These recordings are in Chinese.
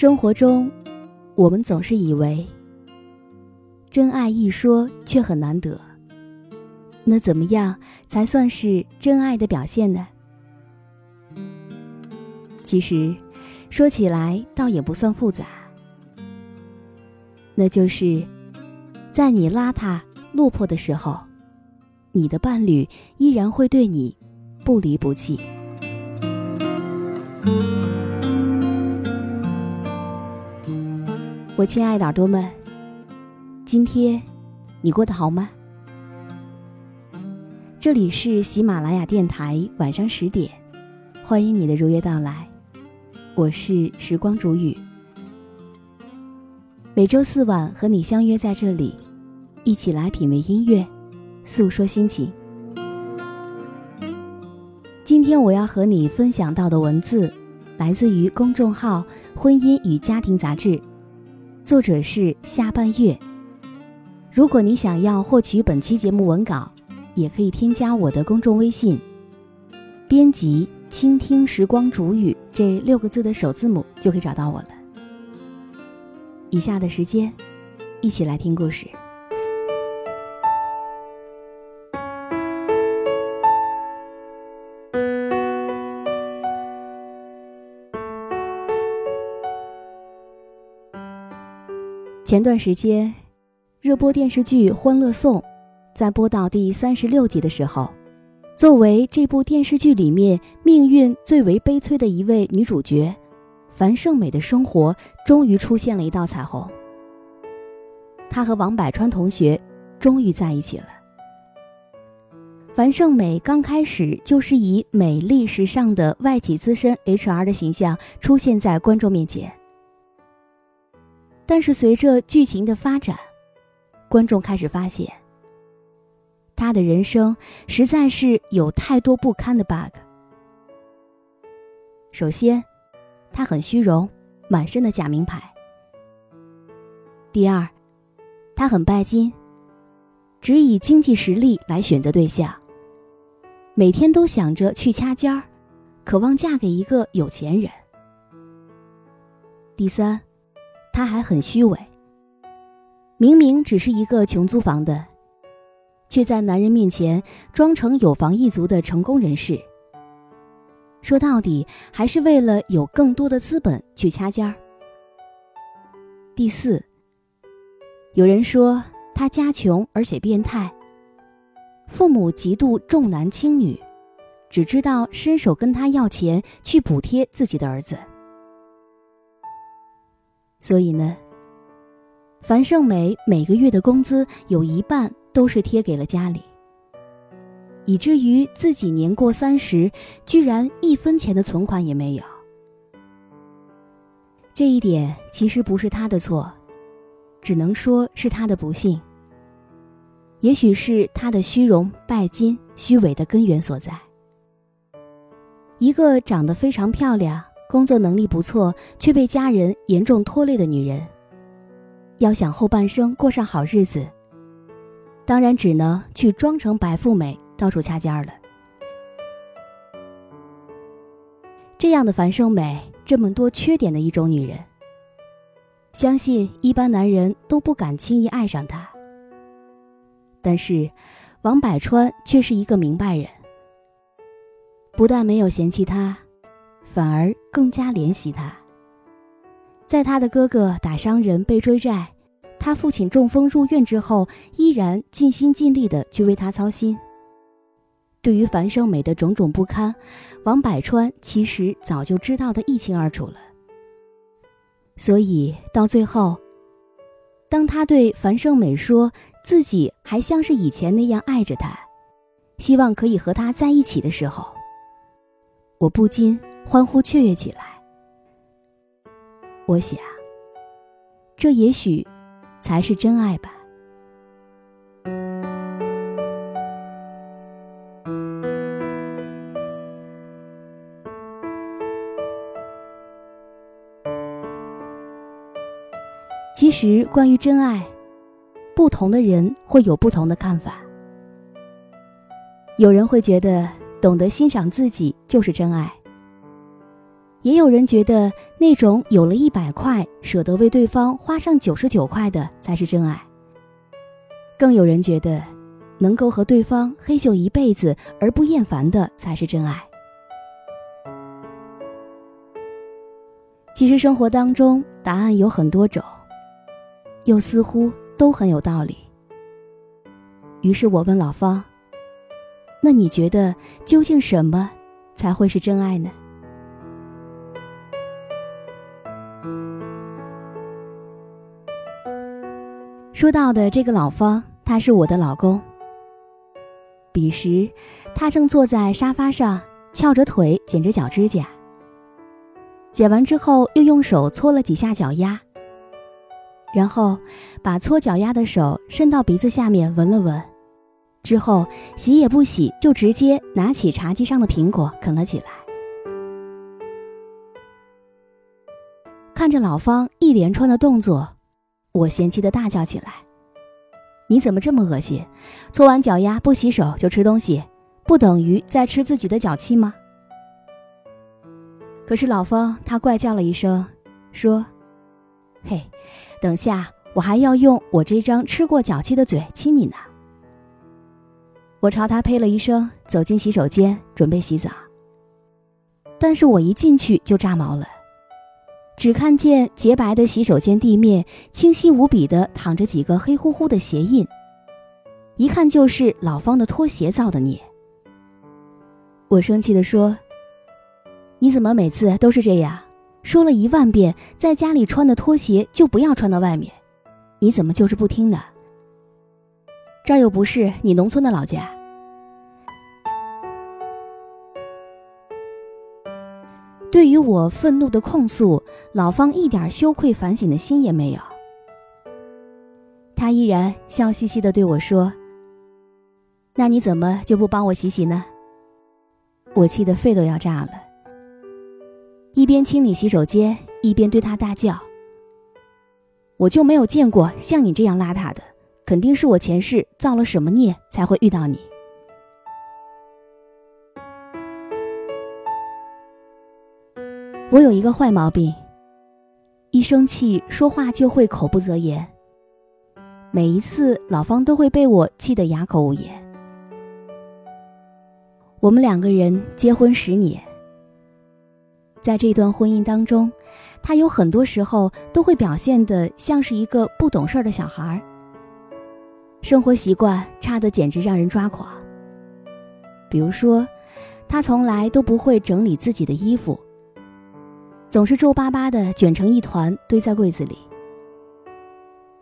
生活中，我们总是以为真爱一说却很难得。那怎么样才算是真爱的表现呢？其实，说起来倒也不算复杂。那就是在你邋遢落魄的时候，你的伴侣依然会对你不离不弃。我亲爱的耳朵们，今天你过得好吗？这里是喜马拉雅电台，晚上十点，欢迎你的如约到来。我是时光煮雨，每周四晚和你相约在这里，一起来品味音乐，诉说心情。今天我要和你分享到的文字，来自于公众号《婚姻与家庭杂志》。作者是下半月。如果你想要获取本期节目文稿，也可以添加我的公众微信，编辑“倾听时光煮雨”这六个字的首字母，就可以找到我了。以下的时间，一起来听故事。前段时间，热播电视剧《欢乐颂》在播到第三十六集的时候，作为这部电视剧里面命运最为悲催的一位女主角，樊胜美的生活终于出现了一道彩虹。她和王柏川同学终于在一起了。樊胜美刚开始就是以美丽时尚的外企资深 HR 的形象出现在观众面前。但是随着剧情的发展，观众开始发现，他的人生实在是有太多不堪的 bug。首先，他很虚荣，满身的假名牌；第二，他很拜金，只以经济实力来选择对象，每天都想着去掐尖儿，渴望嫁给一个有钱人；第三。他还很虚伪，明明只是一个穷租房的，却在男人面前装成有房一族的成功人士。说到底，还是为了有更多的资本去掐尖儿。第四，有人说他家穷而且变态，父母极度重男轻女，只知道伸手跟他要钱去补贴自己的儿子。所以呢，樊胜美每个月的工资有一半都是贴给了家里，以至于自己年过三十，居然一分钱的存款也没有。这一点其实不是他的错，只能说是他的不幸。也许是他的虚荣、拜金、虚伪的根源所在。一个长得非常漂亮。工作能力不错，却被家人严重拖累的女人，要想后半生过上好日子，当然只能去装成白富美，到处掐尖儿了。这样的樊胜美，这么多缺点的一种女人，相信一般男人都不敢轻易爱上她。但是王百川却是一个明白人，不但没有嫌弃他，反而更加怜惜他。在他的哥哥打伤人被追债，他父亲中风入院之后，依然尽心尽力的去为他操心。对于樊胜美的种种不堪，王百川其实早就知道的一清二楚了。所以到最后，当他对樊胜美说自己还像是以前那样爱着她，希望可以和她在一起的时候，我不禁欢呼雀跃起来。我想，这也许才是真爱吧。其实，关于真爱，不同的人会有不同的看法。有人会觉得懂得欣赏自己就是真爱。也有人觉得那种有了一百块舍得为对方花上九十九块的才是真爱。更有人觉得，能够和对方黑咻一辈子而不厌烦的才是真爱。其实生活当中答案有很多种，又似乎都很有道理。于是我问老方：“那你觉得究竟什么才会是真爱呢？”说到的这个老方，他是我的老公。彼时，他正坐在沙发上，翘着腿剪着脚指甲。剪完之后，又用手搓了几下脚丫，然后把搓脚丫的手伸到鼻子下面闻了闻，之后洗也不洗，就直接拿起茶几上的苹果啃了起来。看着老方一连串的动作。我嫌弃的大叫起来：“你怎么这么恶心？搓完脚丫不洗手就吃东西，不等于在吃自己的脚气吗？”可是老方他怪叫了一声，说：“嘿，等下我还要用我这张吃过脚气的嘴亲你呢。”我朝他呸了一声，走进洗手间准备洗澡。但是我一进去就炸毛了。只看见洁白的洗手间地面，清晰无比的躺着几个黑乎乎的鞋印，一看就是老方的拖鞋造的孽。我生气的说：“你怎么每次都是这样？说了一万遍，在家里穿的拖鞋就不要穿到外面，你怎么就是不听呢？这儿又不是你农村的老家。”对于我愤怒的控诉，老方一点羞愧反省的心也没有。他依然笑嘻嘻的对我说：“那你怎么就不帮我洗洗呢？”我气得肺都要炸了，一边清理洗手间，一边对他大叫：“我就没有见过像你这样邋遢的，肯定是我前世造了什么孽才会遇到你。”我有一个坏毛病，一生气说话就会口不择言。每一次老方都会被我气得哑口无言。我们两个人结婚十年，在这段婚姻当中，他有很多时候都会表现得像是一个不懂事儿的小孩儿，生活习惯差得简直让人抓狂。比如说，他从来都不会整理自己的衣服。总是皱巴巴的卷成一团堆在柜子里，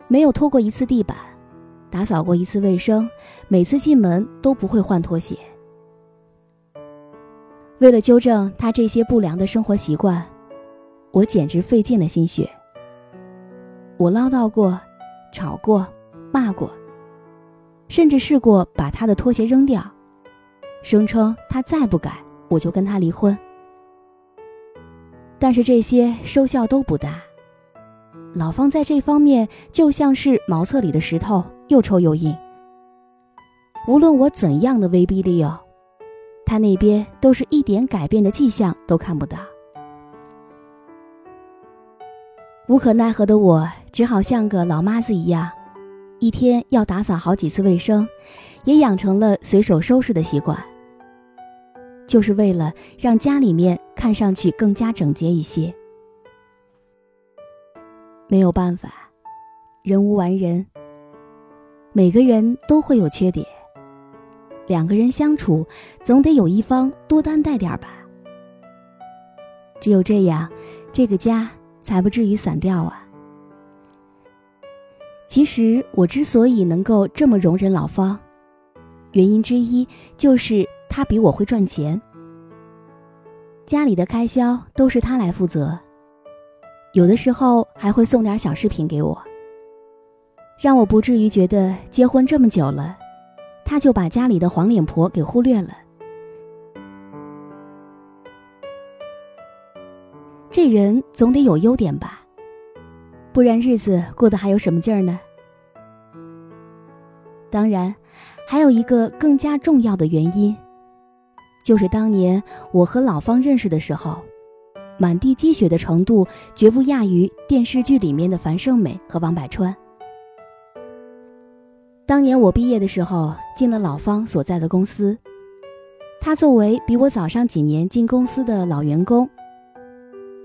没有拖过一次地板，打扫过一次卫生，每次进门都不会换拖鞋。为了纠正他这些不良的生活习惯，我简直费尽了心血。我唠叨过，吵过，骂过，甚至试过把他的拖鞋扔掉，声称他再不改，我就跟他离婚。但是这些收效都不大，老方在这方面就像是茅厕里的石头，又臭又硬。无论我怎样的威逼利诱，他那边都是一点改变的迹象都看不到。无可奈何的我，只好像个老妈子一样，一天要打扫好几次卫生，也养成了随手收拾的习惯，就是为了让家里面看上去更加整洁一些。没有办法，人无完人，每个人都会有缺点。两个人相处，总得有一方多担待点吧。只有这样，这个家才不至于散掉啊。其实我之所以能够这么容忍老方，原因之一就是他比我会赚钱，家里的开销都是他来负责，有的时候还会送点小饰品给我，让我不至于觉得结婚这么久了。他就把家里的黄脸婆给忽略了。这人总得有优点吧，不然日子过得还有什么劲儿呢？当然，还有一个更加重要的原因，就是当年我和老方认识的时候，满地积雪的程度绝不亚于电视剧里面的樊胜美和王柏川。当年我毕业的时候，进了老方所在的公司。他作为比我早上几年进公司的老员工，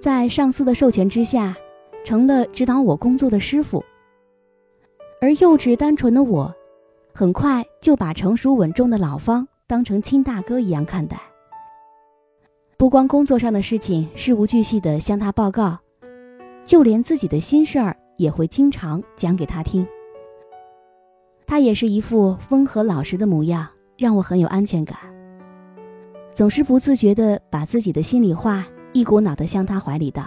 在上司的授权之下，成了指导我工作的师傅。而幼稚单纯的我，很快就把成熟稳重的老方当成亲大哥一样看待。不光工作上的事情事无巨细地向他报告，就连自己的心事儿也会经常讲给他听。他也是一副温和老实的模样，让我很有安全感。总是不自觉地把自己的心里话一股脑地向他怀里倒。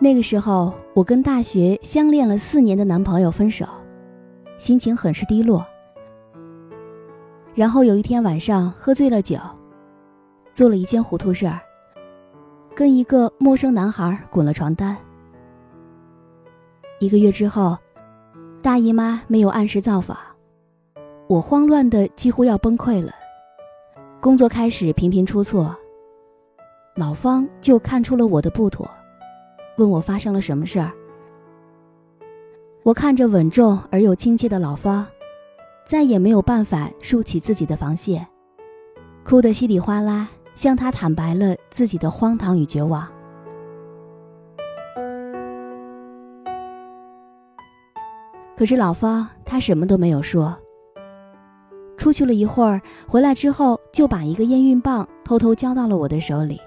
那个时候，我跟大学相恋了四年的男朋友分手，心情很是低落。然后有一天晚上喝醉了酒，做了一件糊涂事儿。跟一个陌生男孩滚了床单。一个月之后，大姨妈没有按时造访，我慌乱的几乎要崩溃了。工作开始频频出错，老方就看出了我的不妥，问我发生了什么事儿。我看着稳重而又亲切的老方，再也没有办法竖起自己的防线，哭得稀里哗啦。向他坦白了自己的荒唐与绝望，可是老方他什么都没有说。出去了一会儿，回来之后就把一个验孕棒偷偷交到了我的手里。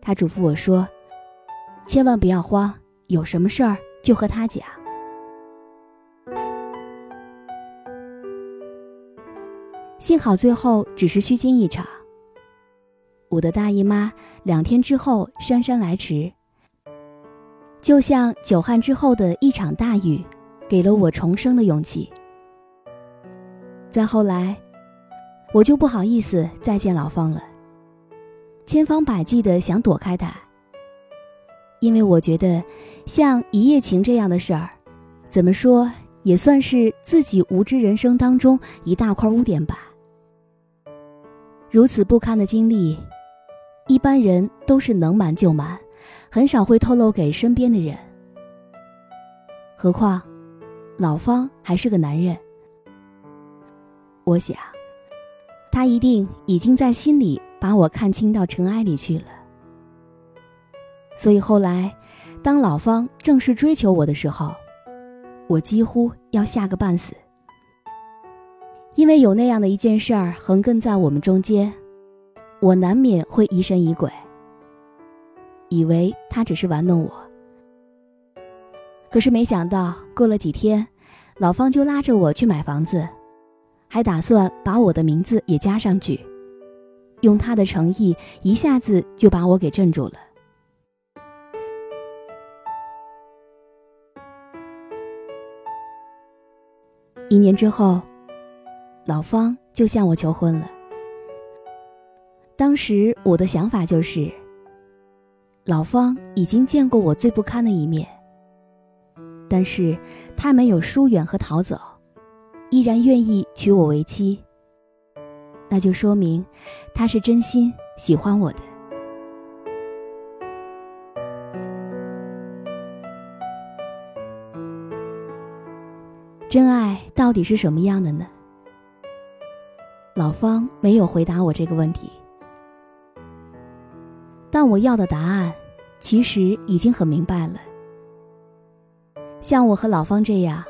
他嘱咐我说：“千万不要慌，有什么事儿就和他讲。”幸好最后只是虚惊一场。我的大姨妈两天之后姗姗来迟，就像久旱之后的一场大雨，给了我重生的勇气。再后来，我就不好意思再见老方了，千方百计的想躲开他，因为我觉得像一夜情这样的事儿，怎么说也算是自己无知人生当中一大块污点吧。如此不堪的经历。一般人都是能瞒就瞒，很少会透露给身边的人。何况，老方还是个男人。我想，他一定已经在心里把我看清到尘埃里去了。所以后来，当老方正式追求我的时候，我几乎要吓个半死，因为有那样的一件事儿横亘在我们中间。我难免会疑神疑鬼，以为他只是玩弄我。可是没想到，过了几天，老方就拉着我去买房子，还打算把我的名字也加上去，用他的诚意，一下子就把我给镇住了。一年之后老方就向我求婚了。当时我的想法就是老方已经见过我最不堪的一面但是他没有疏远和逃走依然愿意娶我为妻。那就说明他是真心喜欢我的。真爱到底是什么样的呢？老方没有回答我这个问题，但我要的答案其实已经很明白了。像我和老方这样，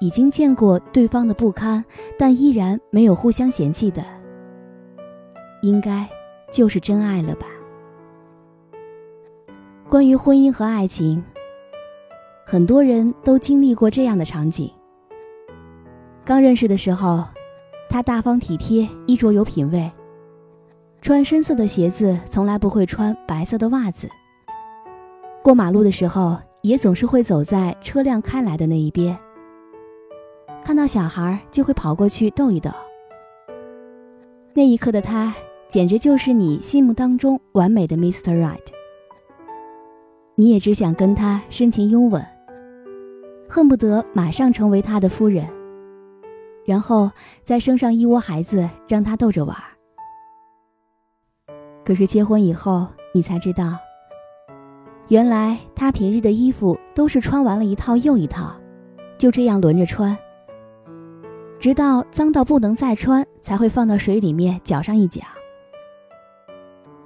已经见过对方的不堪，但依然没有互相嫌弃的，应该就是真爱了吧？关于婚姻和爱情，很多人都经历过这样的场景：刚认识的时候。他大方体贴，衣着有品味，穿深色的鞋子，从来不会穿白色的袜子。过马路的时候，也总是会走在车辆开来的那一边。看到小孩就会跑过去逗一逗。那一刻的他，简直就是你心目当中完美的 Mr. Right。你也只想跟他深情拥吻，恨不得马上成为他的夫人。然后再生上一窝孩子，让他逗着玩。可是结婚以后，你才知道，原来他平日的衣服都是穿完了一套又一套，就这样轮着穿，直到脏到不能再穿，才会放到水里面搅上一搅。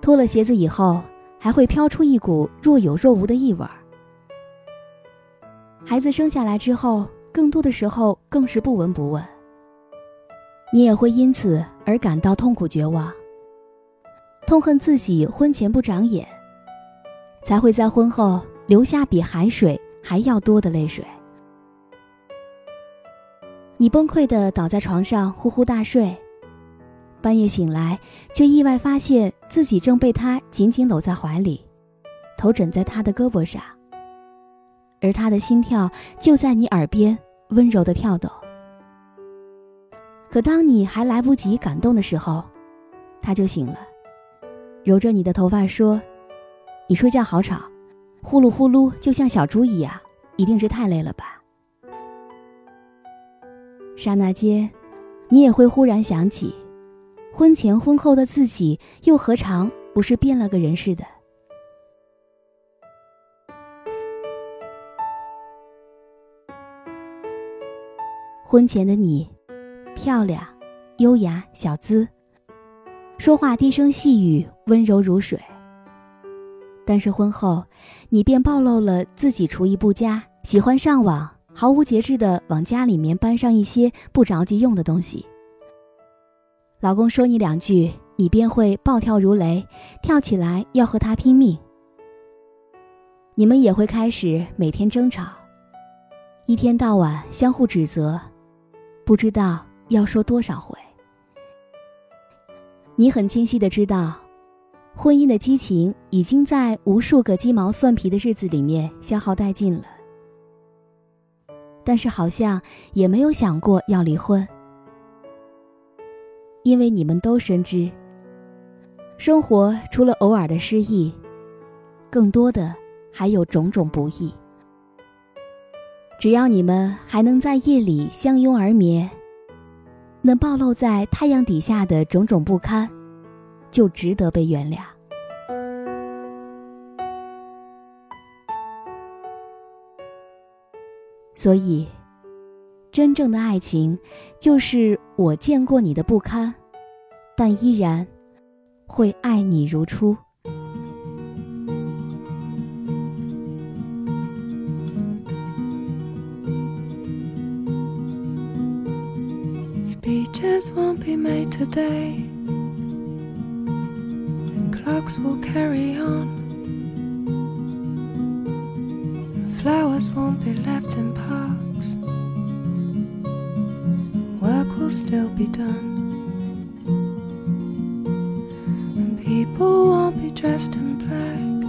脱了鞋子以后，还会飘出一股若有若无的异味。孩子生下来之后，更多的时候更是不闻不问。你也会因此而感到痛苦绝望，痛恨自己婚前不长眼，才会在婚后留下比海水还要多的泪水。你崩溃的倒在床上呼呼大睡，半夜醒来却意外发现自己正被他紧紧搂在怀里，头枕在他的胳膊上，而他的心跳就在你耳边温柔的跳动。可当你还来不及感动的时候，他就醒了，揉着你的头发说：“你睡觉好吵，呼噜呼噜，就像小猪一样，一定是太累了吧？”刹那间，你也会忽然想起，婚前婚后的自己又何尝不是变了个人似的？婚前的你。漂亮、优雅、小资，说话低声细语，温柔如水。但是婚后，你便暴露了自己厨艺不佳，喜欢上网，毫无节制的往家里面搬上一些不着急用的东西。老公说你两句，你便会暴跳如雷，跳起来要和他拼命。你们也会开始每天争吵，一天到晚相互指责，不知道。要说多少回？你很清晰的知道，婚姻的激情已经在无数个鸡毛蒜皮的日子里面消耗殆尽了。但是好像也没有想过要离婚，因为你们都深知，生活除了偶尔的失意，更多的还有种种不易。只要你们还能在夜里相拥而眠。能暴露在太阳底下的种种不堪，就值得被原谅。所以，真正的爱情，就是我见过你的不堪，但依然会爱你如初。Speeches won't be made today, and clocks will carry on. Flowers won't be left in parks, work will still be done. And people won't be dressed in black,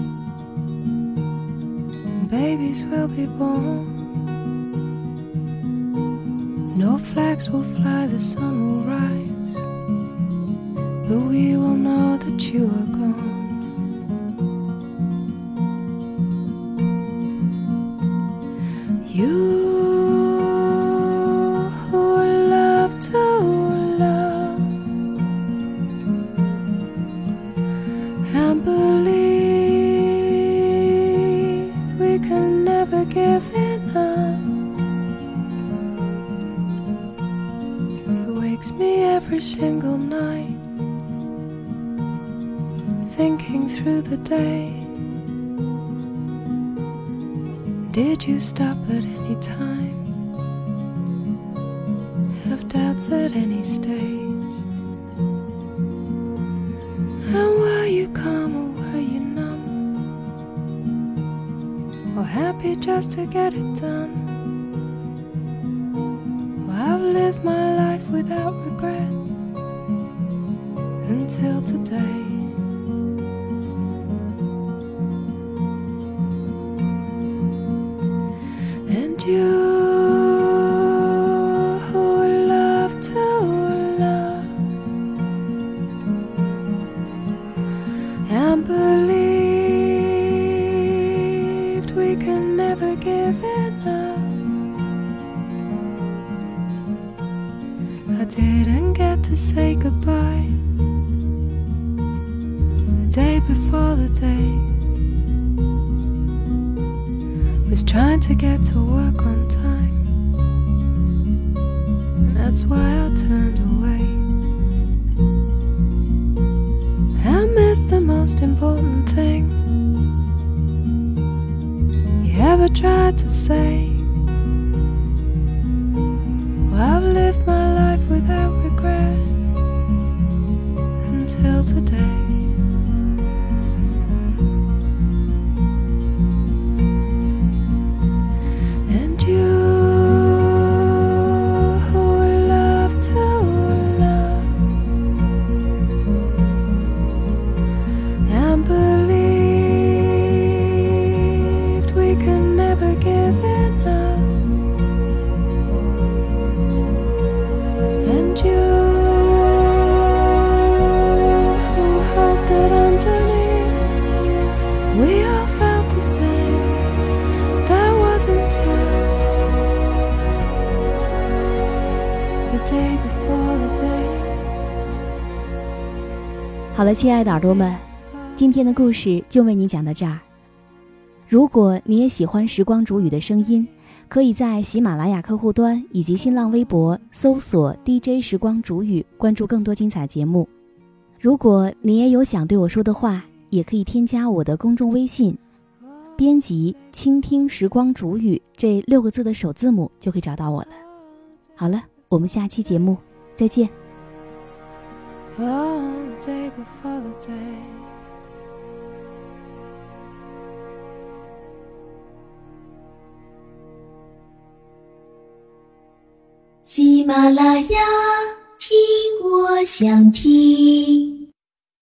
and babies will be born. No flags will fly, the sun will rise, but we will know that you are gone. Stop at any time? Have doubts at any stage? And were you calm or were you numb? Or happy just to get it done? Well, I've lived my life without regret until today. We can never give enough. I didn't get to say goodbye the day before the day was trying to get to work on time. And that's why I turned away. I missed the most important thing ever tried to say. Well, I've lived my life without regret 亲爱的耳朵们，今天的故事就为你讲到这儿。如果你也喜欢时光煮雨的声音，可以在喜马拉雅客户端以及新浪微博搜索 DJ 时光煮雨，关注更多精彩节目。如果你也有想对我说的话，也可以添加我的公众微信，编辑“倾听时光煮雨”这六个字的首字母就可以找到我了。好了，我们下期节目再见。Day before the day. 喜马拉雅，听我想听。